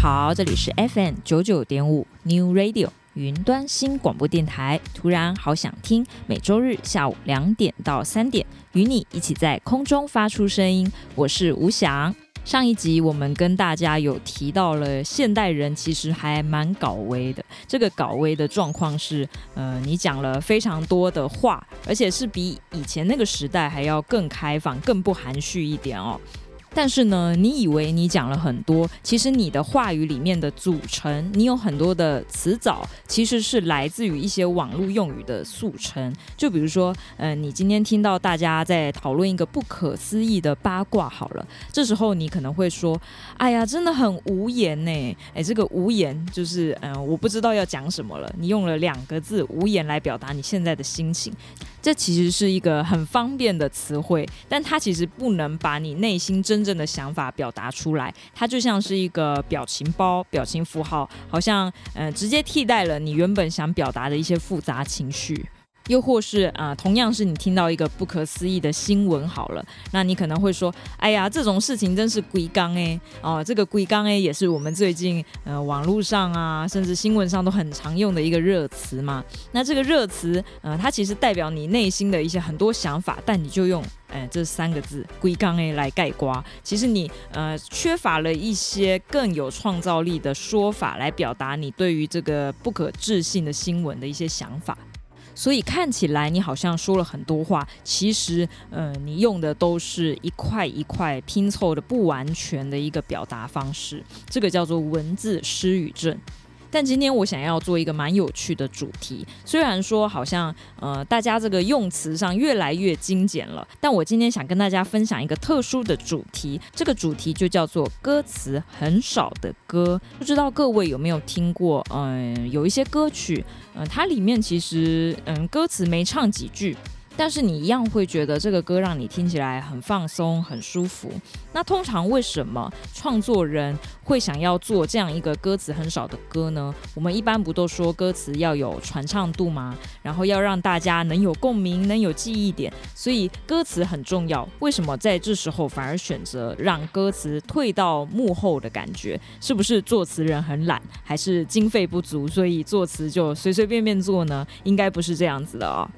好，这里是 FM 九九点五 New Radio 云端新广播电台。突然好想听，每周日下午两点到三点，与你一起在空中发出声音。我是吴翔。上一集我们跟大家有提到了，现代人其实还蛮搞威的。这个搞威的状况是，呃，你讲了非常多的话，而且是比以前那个时代还要更开放、更不含蓄一点哦。但是呢，你以为你讲了很多，其实你的话语里面的组成，你有很多的词藻，其实是来自于一些网络用语的速成。就比如说，嗯、呃，你今天听到大家在讨论一个不可思议的八卦，好了，这时候你可能会说：“哎呀，真的很无言呢。”哎，这个无言就是，嗯、呃，我不知道要讲什么了。你用了两个字“无言”来表达你现在的心情。这其实是一个很方便的词汇，但它其实不能把你内心真正的想法表达出来。它就像是一个表情包、表情符号，好像嗯直接替代了你原本想表达的一些复杂情绪。又或是啊、同样是你听到一个不可思议的新闻，好了，那你可能会说，哎呀，这种事情真是龟缸哎哦，这个龟缸哎也是我们最近呃网络上啊，甚至新闻上都很常用的一个热词嘛。那这个热词呃，它其实代表你内心的一些很多想法，但你就用哎这三个字龟缸哎来盖瓜。其实你呃缺乏了一些更有创造力的说法来表达你对于这个不可置信的新闻的一些想法。所以看起来你好像说了很多话，其实，呃，你用的都是一块一块拼凑的不完全的一个表达方式，这个叫做文字失语症。但今天我想要做一个蛮有趣的主题，虽然说好像呃大家这个用词上越来越精简了，但我今天想跟大家分享一个特殊的主题，这个主题就叫做歌词很少的歌。不知道各位有没有听过？嗯、有一些歌曲，嗯、它里面其实嗯、歌词没唱几句。但是你一样会觉得这个歌让你听起来很放松、很舒服。那通常为什么创作人会想要做这样一个歌词很少的歌呢？我们一般不都说歌词要有传唱度吗？然后要让大家能有共鸣、能有记忆点，所以歌词很重要。为什么在这时候反而选择让歌词退到幕后的感觉？是不是作词人很懒，还是经费不足，所以作词就随随便便做呢？应该不是这样子的哦。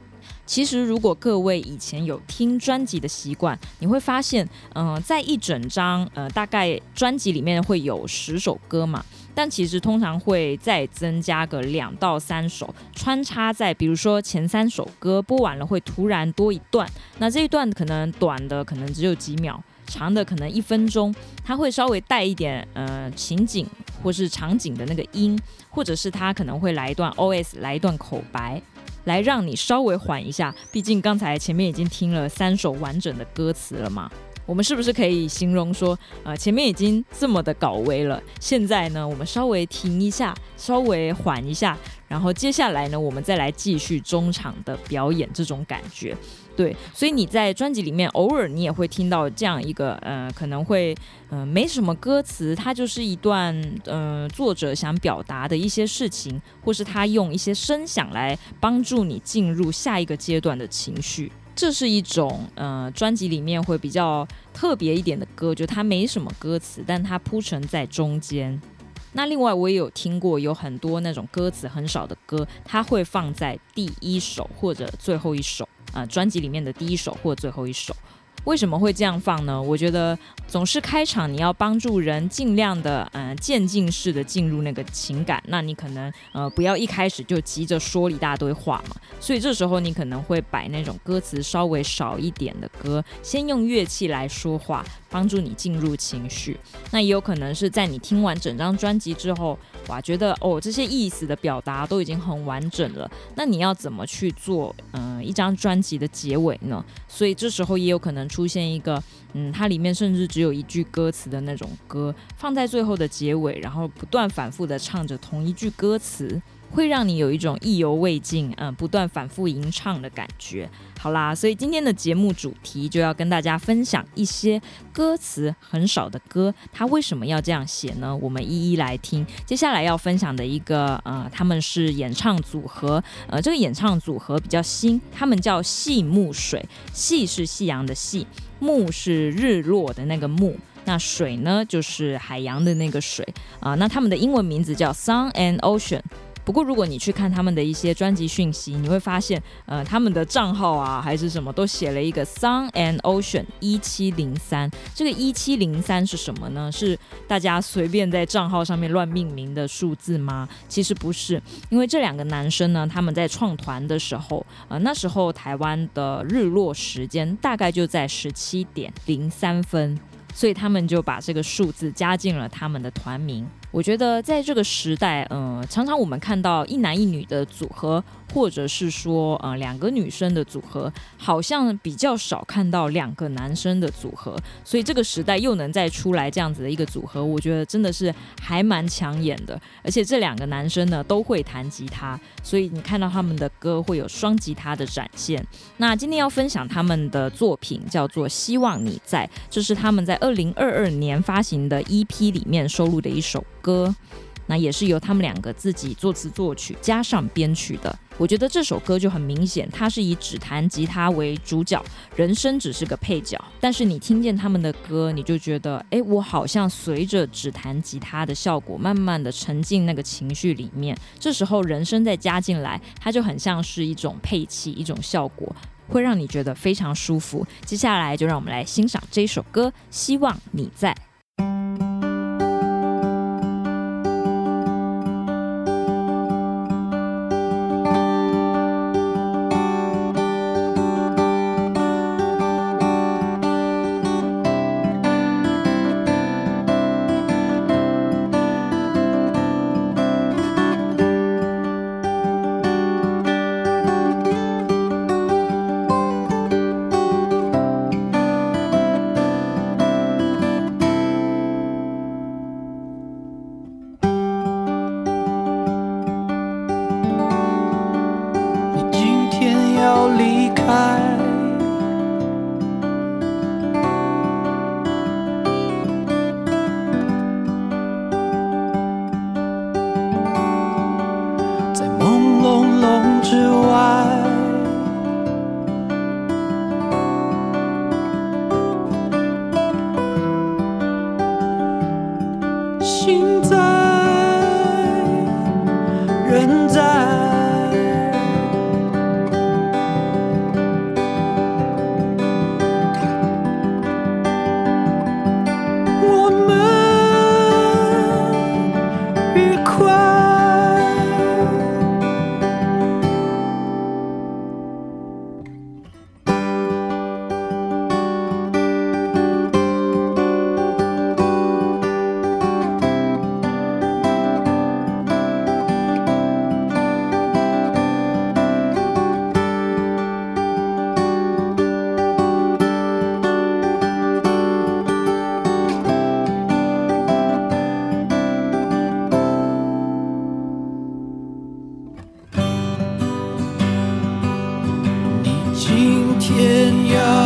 其实，如果各位以前有听专辑的习惯，你会发现，嗯、在一整张呃，大概专辑里面会有十首歌嘛，但其实通常会再增加个两到三首，穿插在，比如说前三首歌播完了，会突然多一段，那这一段可能短的可能只有几秒，长的可能一分钟，它会稍微带一点呃情景或是场景的那个音，或者是它可能会来一段 OS，来一段口白。来让你稍微缓一下，毕竟刚才前面已经听了三首完整的歌词了嘛。我们是不是可以形容说，呃，前面已经这么的搞威了，现在呢，我们稍微停一下，稍微缓一下，然后接下来呢，我们再来继续中场的表演，这种感觉。对，所以你在专辑里面偶尔你也会听到这样一个，呃，可能会，呃，没什么歌词，它就是一段，呃，作者想表达的一些事情，或是他用一些声响来帮助你进入下一个阶段的情绪。这是一种，呃，专辑里面会比较特别一点的歌，就它没什么歌词，但它铺陈在中间。那另外我也有听过有很多那种歌词很少的歌，它会放在第一首或者最后一首。呃，专辑里面的第一首或最后一首，为什么会这样放呢？我觉得总是开场，你要帮助人尽量的，呃，渐进式的进入那个情感。那你可能，呃，不要一开始就急着说一大堆话嘛。所以这时候你可能会摆那种歌词稍微少一点的歌，先用乐器来说话，帮助你进入情绪。那也有可能是在你听完整张专辑之后，哇，觉得哦，这些意思的表达都已经很完整了。那你要怎么去做？嗯、一张专辑的结尾呢？所以这时候也有可能出现一个，嗯，它里面甚至只有一句歌词的那种歌，放在最后的结尾，然后不断反复的唱着同一句歌词。会让你有一种意犹未尽，嗯，不断反复吟唱的感觉。好啦，所以今天的节目主题就要跟大家分享一些歌词很少的歌，它为什么要这样写呢？我们一一来听。接下来要分享的一个，呃，他们是演唱组合，呃，这个演唱组合比较新，他们叫细木水，细是夕阳的细，木是日落的那个木。那水呢，就是海洋的那个水啊。那他们的英文名字叫 Sun and Ocean。不过，如果你去看他们的一些专辑讯息，你会发现，呃，他们的账号啊，还是什么，都写了一个 Sun and Ocean 一七零三。这个一七零三是什么呢？是大家随便在账号上面乱命名的数字吗？其实不是，因为这两个男生呢，他们在创团的时候，呃，那时候台湾的日落时间大概就在十七点零三分。所以他们就把这个数字加进了他们的团名。我觉得在这个时代，嗯、常常我们看到一男一女的组合。或者是说，呃，两个女生的组合，好像比较少看到两个男生的组合，所以这个时代又能再出来这样子的一个组合，我觉得真的是还蛮抢眼的。而且这两个男生呢都会弹吉他，所以你看到他们的歌会有双吉他的展现。那今天要分享他们的作品叫做《希望你在》，这是他们在二零二二年发行的 EP 里面收录的一首歌。那也是由他们两个自己作词作曲加上编曲的。我觉得这首歌就很明显，它是以只弹吉他为主角，人声只是个配角。但是你听见他们的歌，你就觉得，哎，我好像随着只弹吉他的效果，慢慢的沉浸那个情绪里面。这时候人声再加进来，它就很像是一种配器，一种效果，会让你觉得非常舒服。接下来就让我们来欣赏这首歌，希望你在。今天要。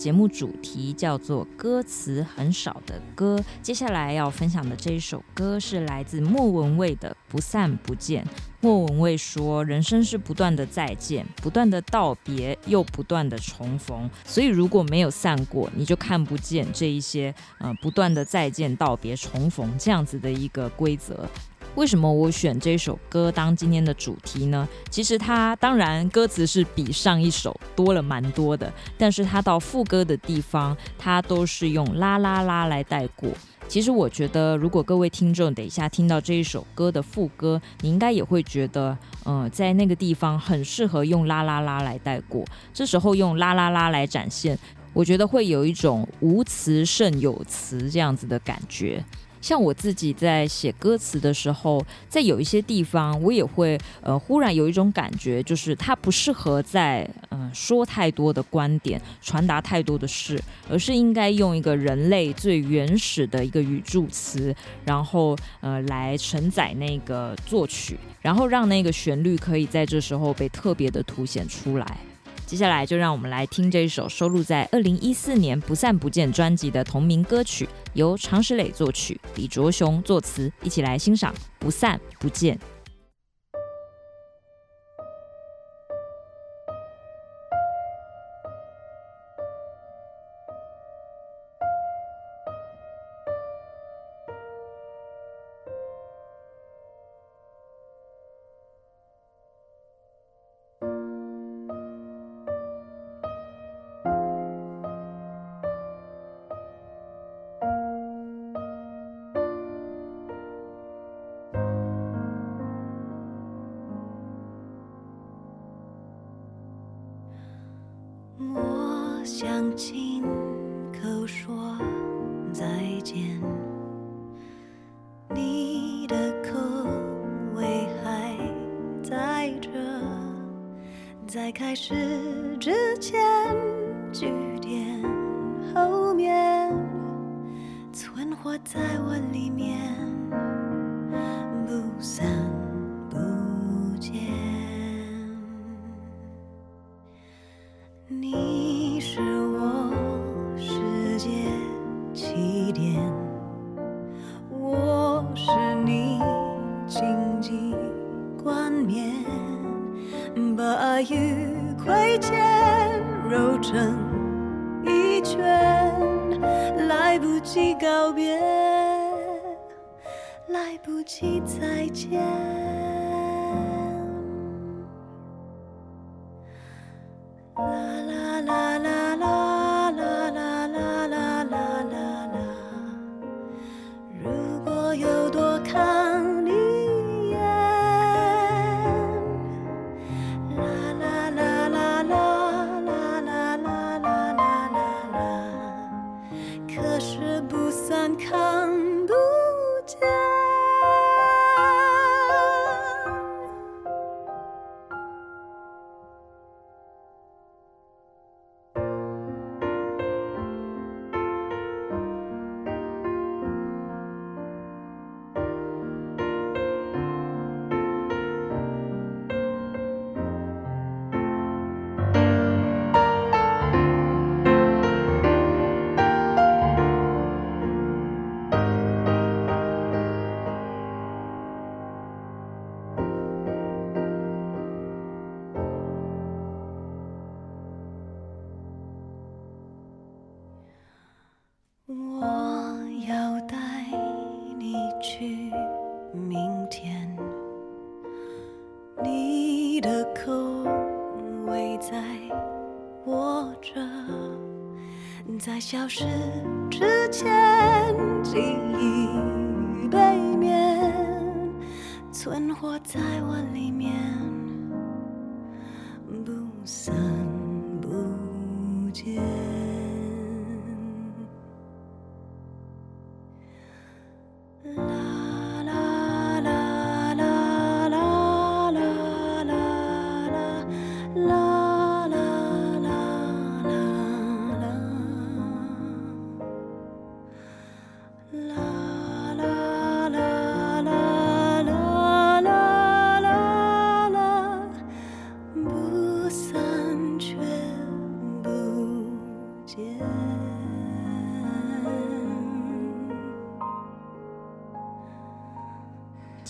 节目主题叫做“歌词很少的歌”。接下来要分享的这一首歌是来自莫文蔚的《不散不见》。莫文蔚说：“人生是不断的再见，不断的道别，又不断的重逢。所以如果没有散过，你就看不见这一些呃不断的再见、道别、重逢这样子的一个规则。”为什么我选这首歌当今天的主题呢？其实它当然歌词是比上一首多了蛮多的，但是它到副歌的地方，它都是用啦啦啦来带过。其实我觉得，如果各位听众等一下听到这一首歌的副歌，你应该也会觉得，呃，在那个地方很适合用啦啦啦来带过。这时候用啦啦啦来展现，我觉得会有一种无词胜有词这样子的感觉。像我自己在写歌词的时候，在有一些地方，我也会呃忽然有一种感觉，就是它不适合在嗯、说太多的观点，传达太多的事，而是应该用一个人类最原始的一个语助词，然后呃来承载那个作曲，然后让那个旋律可以在这时候被特别的凸显出来。接下来就让我们来听这一首收录在二零一四年《不散不见》专辑的同名歌曲，由常石磊作曲，李卓雄作词，一起来欣赏《不散不见》。消失。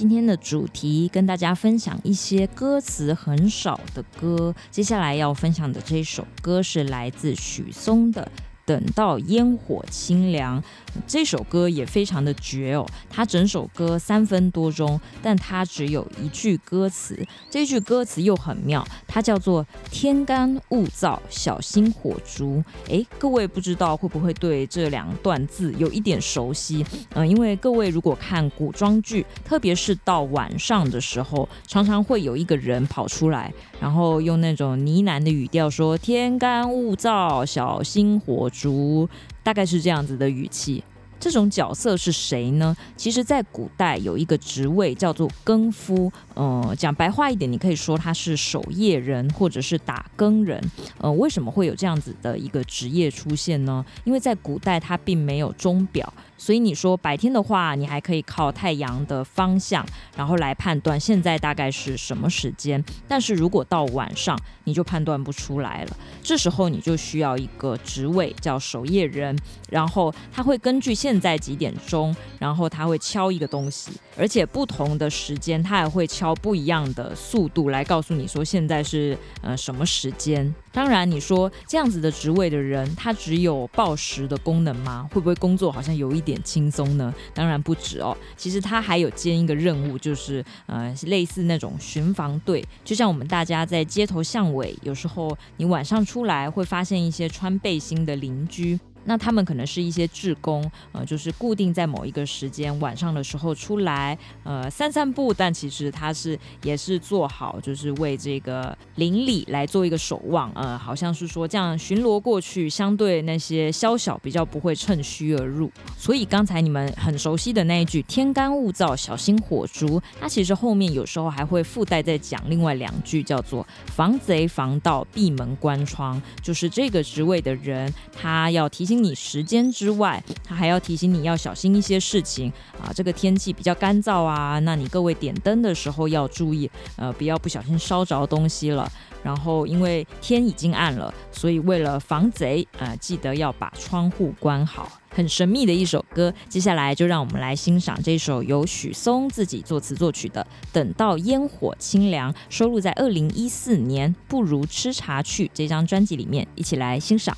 今天的主题跟大家分享一些歌词很少的歌。接下来要分享的这首歌是来自许嵩的。等到烟火清凉，这首歌也非常的绝哦。它整首歌三分多钟，但它只有一句歌词，这句歌词又很妙，它叫做“天干物燥，小心火烛”。诶，各位不知道会不会对这两段字有一点熟悉？嗯，因为各位如果看古装剧，特别是到晚上的时候，常常会有一个人跑出来，然后用那种呢喃的语调说：“天干物燥，小心火烛。”竹大概是这样子的语气，这种角色是谁呢？其实，在古代有一个职位叫做更夫，呃，讲白话一点，你可以说他是守夜人或者是打更人。呃，为什么会有这样子的一个职业出现呢？因为在古代他并没有钟表。所以你说白天的话，你还可以靠太阳的方向，然后来判断现在大概是什么时间。但是如果到晚上，你就判断不出来了。这时候你就需要一个职位叫守夜人，然后他会根据现在几点钟，然后他会敲一个东西，而且不同的时间他还会敲不一样的速度来告诉你说现在是呃什么时间。当然你说这样子的职位的人，他只有报时的功能吗？会不会工作好像有一点？点轻松呢？当然不止哦。其实他还有兼一个任务，就是呃，类似那种巡防队。就像我们大家在街头巷尾，有时候你晚上出来会发现一些穿背心的邻居。那他们可能是一些志工，呃，就是固定在某一个时间晚上的时候出来，呃，散散步。但其实他是也是做好，就是为这个邻里来做一个守望，呃，好像是说这样巡逻过去，相对那些宵小比较不会趁虚而入。所以刚才你们很熟悉的那一句“天干物燥，小心火烛”，它其实后面有时候还会附带再讲另外两句，叫做“防贼防盗，闭门关窗”，就是这个职位的人他要提醒。你时间之外，他还要提醒你要小心一些事情啊。这个天气比较干燥啊，那你各位点灯的时候要注意，呃，不要不小心烧着东西了。然后因为天已经暗了，所以为了防贼，呃，记得要把窗户关好。很神秘的一首歌，接下来就让我们来欣赏这首由许嵩自己作词作曲的《等到烟火清凉》，收录在二零一四年《不如吃茶去》这张专辑里面，一起来欣赏。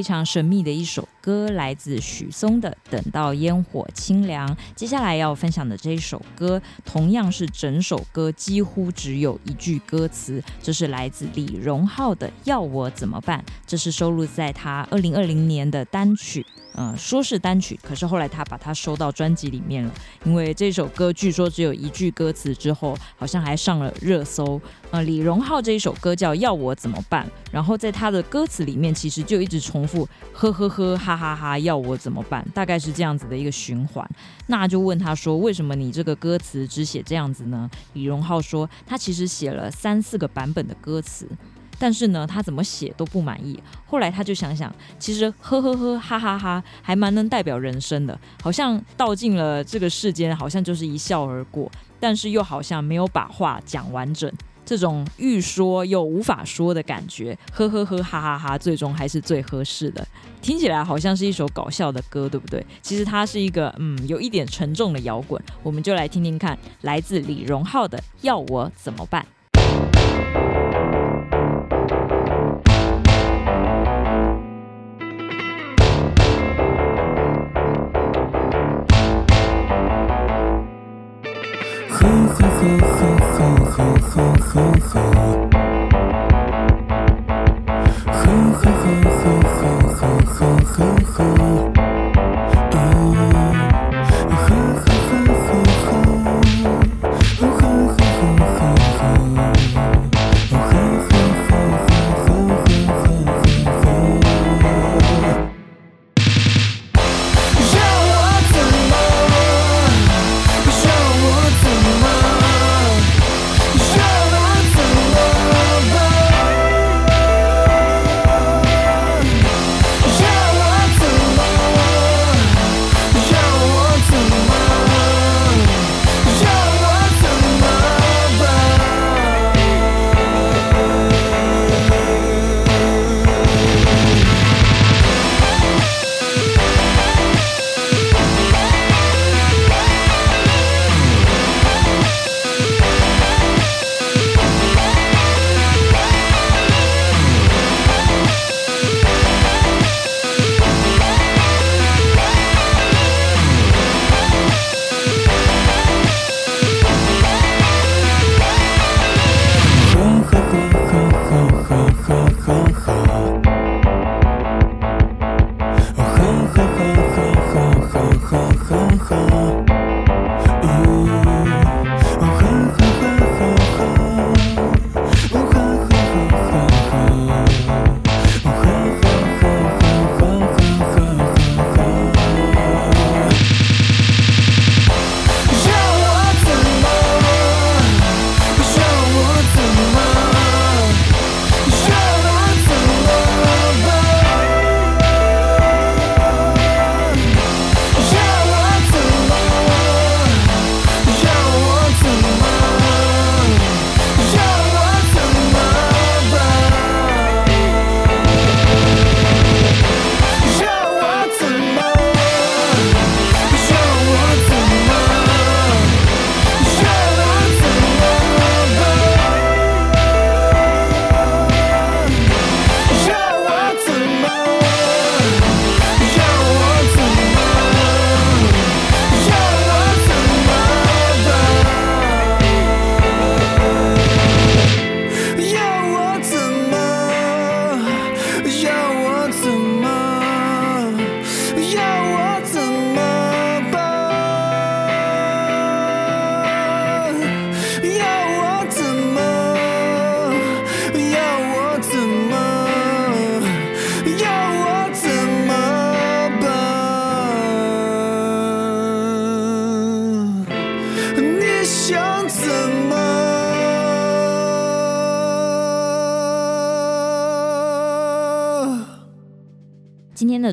非常神秘的一首歌，来自许嵩的《等到烟火清凉》。接下来要分享的这一首歌，同样是整首歌几乎只有一句歌词，这是来自李荣浩的《要我怎么办》，这是收录在他二零二零年的单曲。嗯，说是单曲，可是后来他把它收到专辑里面了，因为这首歌据说只有一句歌词，之后好像还上了热搜。呃，李荣浩这一首歌叫《要我怎么办》，然后在他的歌词里面其实就一直重复呵呵呵哈哈哈，要我怎么办？大概是这样子的一个循环。那就问他说，为什么你这个歌词只写这样子呢？李荣浩说，他其实写了三四个版本的歌词。但是呢，他怎么写都不满意。后来他就想想，其实呵呵呵哈哈哈还蛮能代表人生的，好像道尽了这个世间，好像就是一笑而过，但是又好像没有把话讲完整，这种欲说又无法说的感觉，呵呵呵哈哈哈，最终还是最合适的。听起来好像是一首搞笑的歌，对不对？其实它是一个嗯，有一点沉重的摇滚。我们就来听听看，来自李荣浩的《要我怎么办》。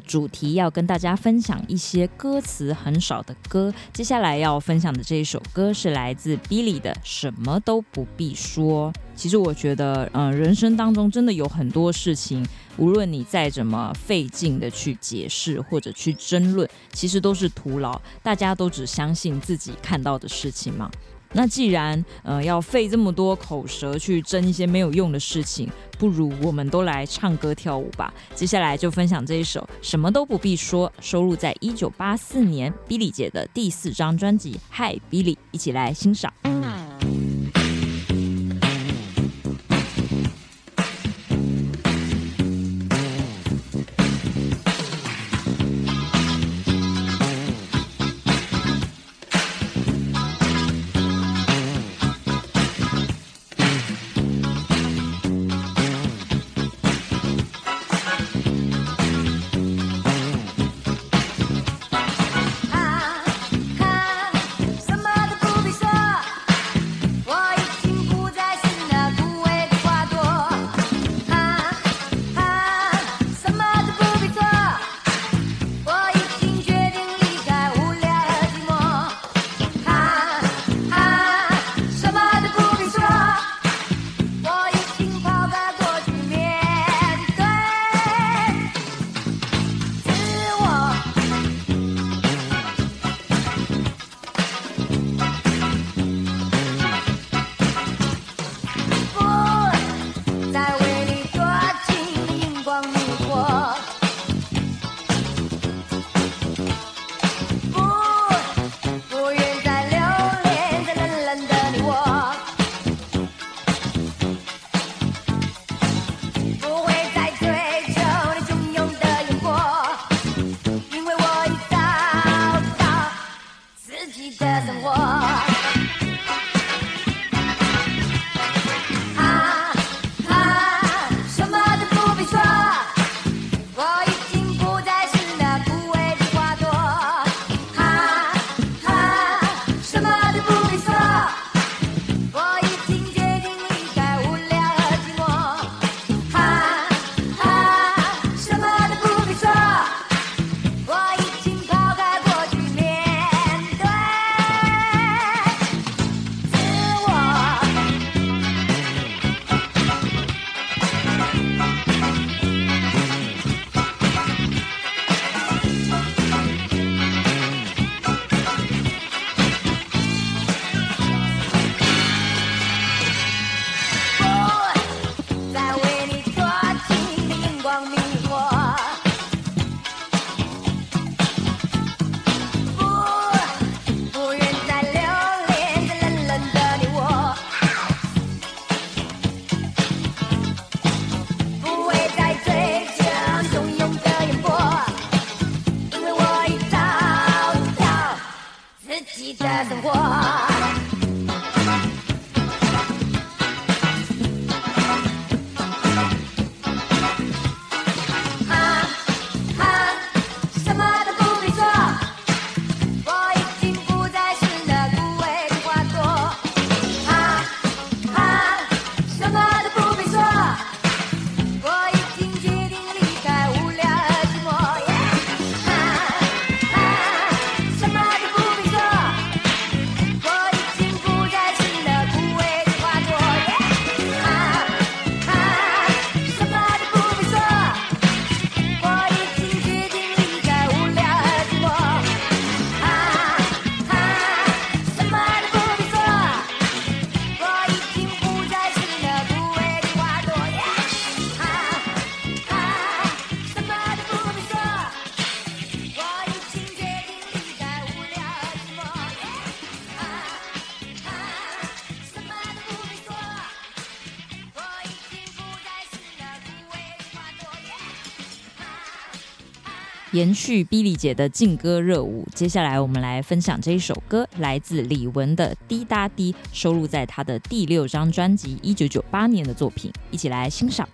主题要跟大家分享一些歌词很少的歌。接下来要分享的这一首歌是来自 Billy 的《什么都不必说》。其实我觉得，嗯，人生当中真的有很多事情，无论你再怎么费劲的去解释或者去争论，其实都是徒劳。大家都只相信自己看到的事情嘛。那既然呃要费这么多口舌去争一些没有用的事情，不如我们都来唱歌跳舞吧。接下来就分享这一首《什么都不必说》，收录在一九八四年 Billy 姐的第四张专辑《Hi Billy》，一起来欣赏。says and walks. 延续 Billy 姐的劲歌热舞，接下来我们来分享这一首歌，来自李玟的《滴答滴》，收录在她的第六张专辑一九九八年的作品，一起来欣赏。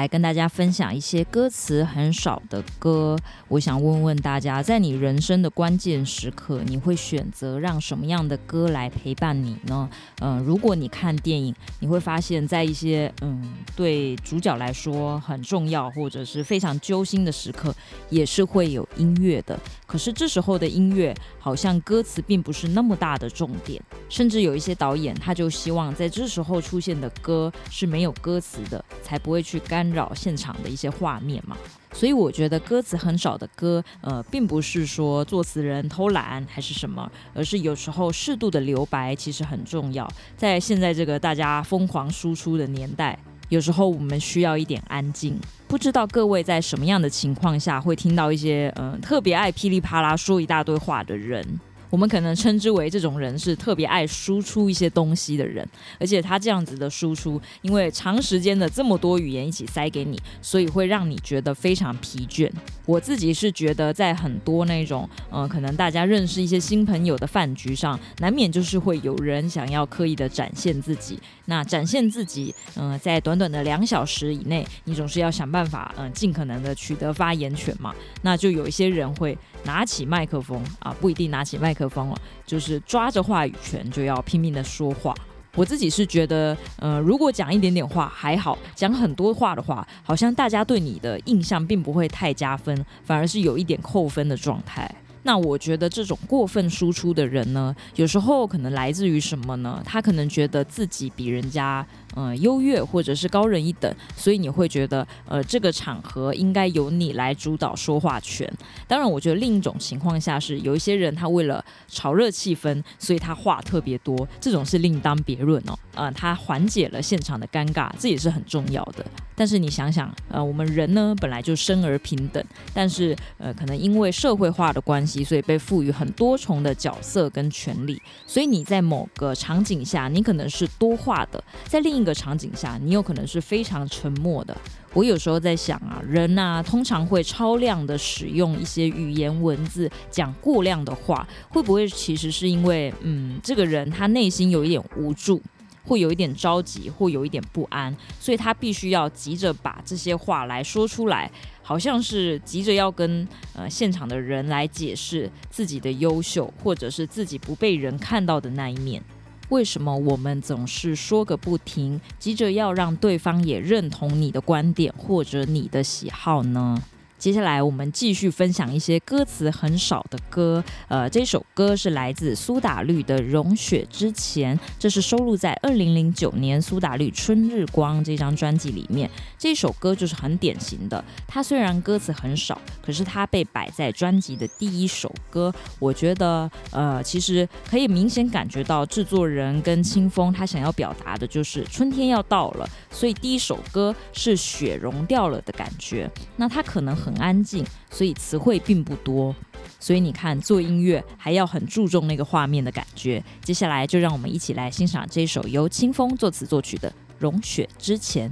来跟大家分享一些歌词很少的歌。我想问问大家，在你人生的关键时刻，你会选择让什么样的歌来陪伴你呢？嗯、如果你看电影，你会发现在一些嗯对主角来说很重要或者是非常揪心的时刻，也是会有音乐的。可是这时候的音乐好像歌词并不是那么大的重点，甚至有一些导演他就希望在这时候出现的歌是没有歌词的，才不会去干扰现场的一些画面嘛。所以我觉得歌词很少的歌，呃，并不是说作词人偷懒还是什么，而是有时候适度的留白其实很重要。在现在这个大家疯狂输出的年代，有时候我们需要一点安静。不知道各位在什么样的情况下会听到一些嗯、特别爱噼里啪啦说一大堆话的人？我们可能称之为这种人是特别爱输出一些东西的人，而且他这样子的输出，因为长时间的这么多语言一起塞给你，所以会让你觉得非常疲倦。我自己是觉得，在很多那种嗯、呃，可能大家认识一些新朋友的饭局上，难免就是会有人想要刻意的展现自己。那展现自己，嗯、在短短的两小时以内，你总是要想办法，嗯、尽可能的取得发言权嘛。那就有一些人会拿起麦克风啊，不一定拿起麦克风了，就是抓着话语权就要拼命的说话。我自己是觉得，呃，如果讲一点点话还好，讲很多话的话，好像大家对你的印象并不会太加分，反而是有一点扣分的状态。那我觉得这种过分输出的人呢，有时候可能来自于什么呢？他可能觉得自己比人家呃优越或者是高人一等，所以你会觉得呃这个场合应该由你来主导说话权。当然，我觉得另一种情况下是有一些人他为了炒热气氛，所以他话特别多，这种是另当别论哦。呃，他缓解了现场的尴尬，这也是很重要的。但是你想想，呃，我们人呢本来就生而平等，但是呃可能因为社会化的关系，所以被赋予很多重的角色跟权利，所以你在某个场景下，你可能是多话的，在另个场景下，你有可能是非常沉默的。我有时候在想啊，人啊，通常会超量的使用一些语言文字，讲过量的话，会不会其实是因为，嗯，这个人他内心有一点无助，会有一点着急，或有一点不安，所以他必须要急着把这些话来说出来，好像是急着要跟呃现场的人来解释自己的优秀，或者是自己不被人看到的那一面。为什么我们总是说个不停，急着要让对方也认同你的观点或者你的喜好呢？接下来我们继续分享一些歌词很少的歌。呃，这首歌是来自苏打绿的《融雪之前》，这是收录在二零零九年苏打绿《春日光》这张专辑里面。这首歌就是很典型的，它虽然歌词很少，可是它被摆在专辑的第一首歌。我觉得，呃，其实可以明显感觉到制作人跟清风他想要表达的就是春天要到了，所以第一首歌是雪融掉了的感觉。那他可能很。很安静，所以词汇并不多。所以你看，做音乐还要很注重那个画面的感觉。接下来就让我们一起来欣赏这首由清风作词作曲的《融雪之前》。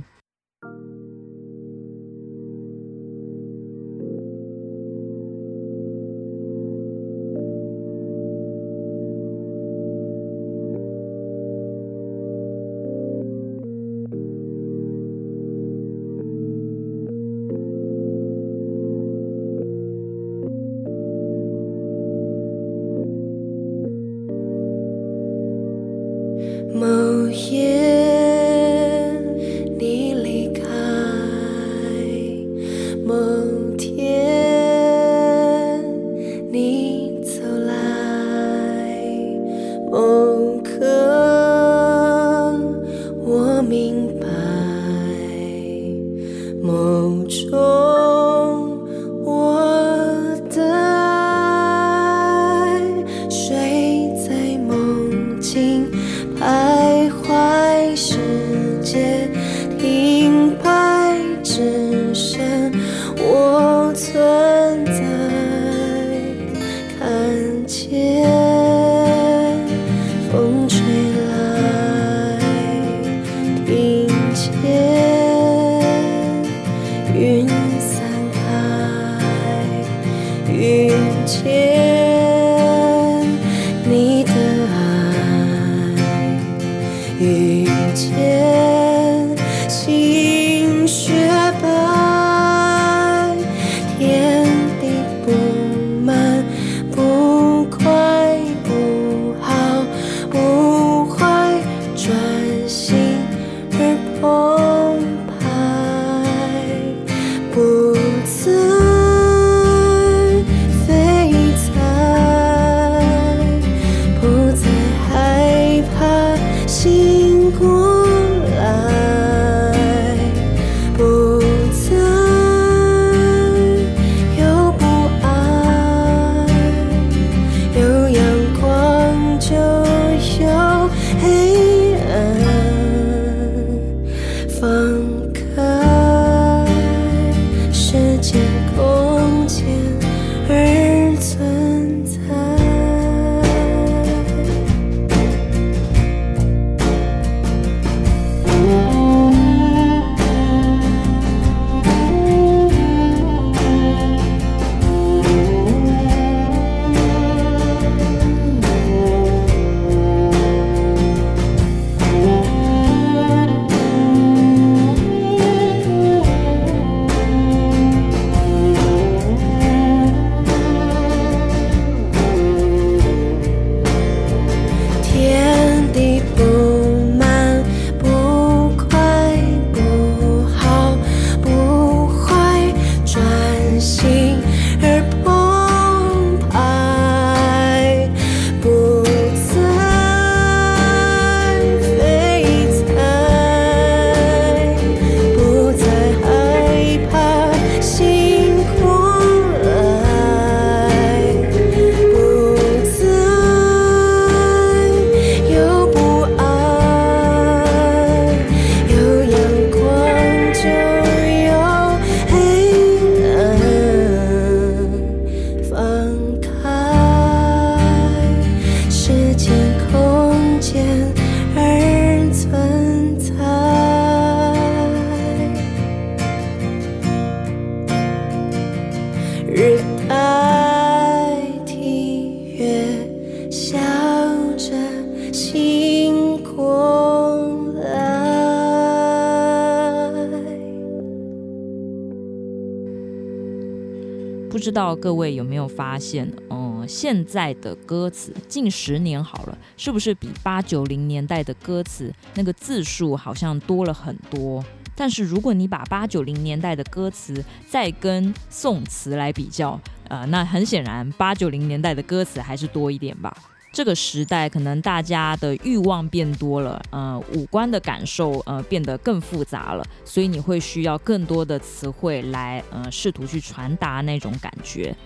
道各位有没有发现，嗯，现在的歌词近十年好了，是不是比八九零年代的歌词那个字数好像多了很多？但是如果你把八九零年代的歌词再跟宋词来比较，呃，那很显然八九零年代的歌词还是多一点吧。这个时代可能大家的欲望变多了，呃，五官的感受呃变得更复杂了，所以你会需要更多的词汇来呃试图去传达那种感觉。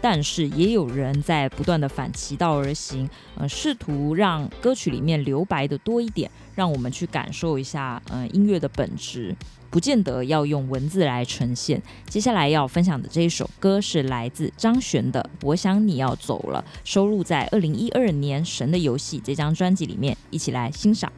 但是也有人在不断的反其道而行，呃，试图让歌曲里面留白的多一点，让我们去感受一下，呃，音乐的本质，不见得要用文字来呈现。接下来要分享的这一首歌是来自张悬的《我想你要走了》，收录在二零一二年《神的游戏》这张专辑里面，一起来欣赏。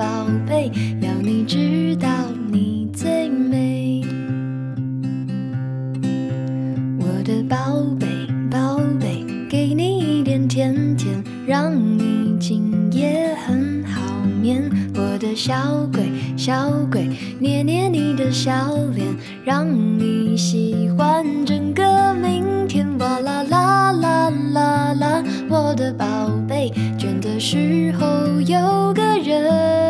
宝贝，要你知道你最美。我的。宝贝，宝贝，给你一点甜甜，让你今夜很好眠。我的小鬼，小鬼，捏捏你的小脸，让你喜欢整个明天。哇啦啦啦啦啦，我的宝贝，倦的时候有个人。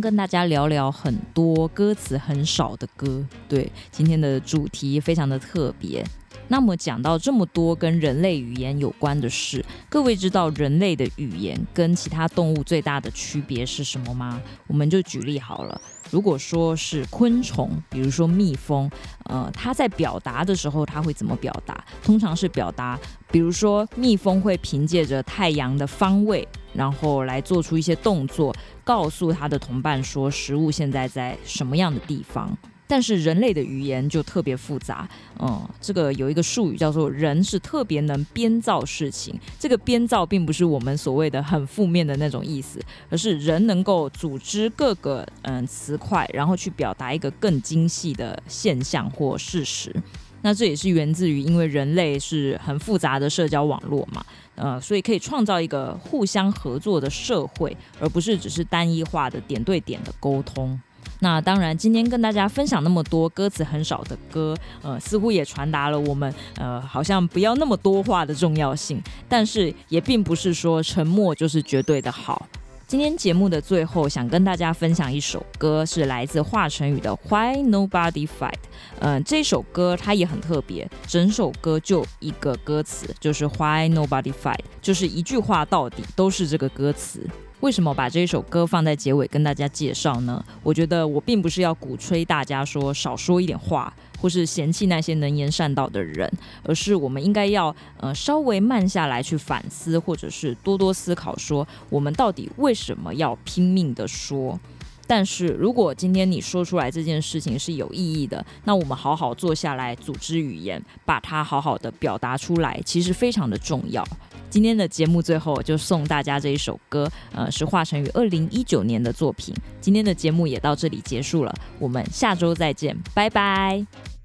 跟大家聊聊很多歌词很少的歌，对，今天的主题非常的特别。那么讲到这么多跟人类语言有关的事，各位知道人类的语言跟其他动物最大的区别是什么吗？我们就举例好了。如果说是昆虫，比如说蜜蜂，呃，它在表达的时候，它会怎么表达？通常是表达，比如说蜜蜂会凭借着太阳的方位，然后来做出一些动作，告诉它的同伴说食物现在在什么样的地方。但是人类的语言就特别复杂，嗯，这个有一个术语叫做“人是特别能编造事情”。这个编造并不是我们所谓的很负面的那种意思，而是人能够组织各个嗯词块，然后去表达一个更精细的现象或事实。那这也是源自于，因为人类是很复杂的社交网络嘛，呃，所以可以创造一个互相合作的社会，而不是只是单一化的点对点的沟通。那当然，今天跟大家分享那么多歌词很少的歌，呃，似乎也传达了我们呃，好像不要那么多话的重要性。但是也并不是说沉默就是绝对的好。今天节目的最后，想跟大家分享一首歌，是来自华晨宇的《Why Nobody Fight》。嗯，这首歌它也很特别，整首歌就一个歌词，就是 Why Nobody Fight，就是一句话到底都是这个歌词。为什么把这一首歌放在结尾跟大家介绍呢？我觉得我并不是要鼓吹大家说少说一点话，或是嫌弃那些能言善道的人，而是我们应该要呃稍微慢下来去反思，或者是多多思考，说我们到底为什么要拼命的说。但是如果今天你说出来这件事情是有意义的，那我们好好坐下来组织语言，把它好好的表达出来，其实非常的重要。今天的节目最后就送大家这一首歌，呃，是华晨宇二零一九年的作品。今天的节目也到这里结束了，我们下周再见，拜拜。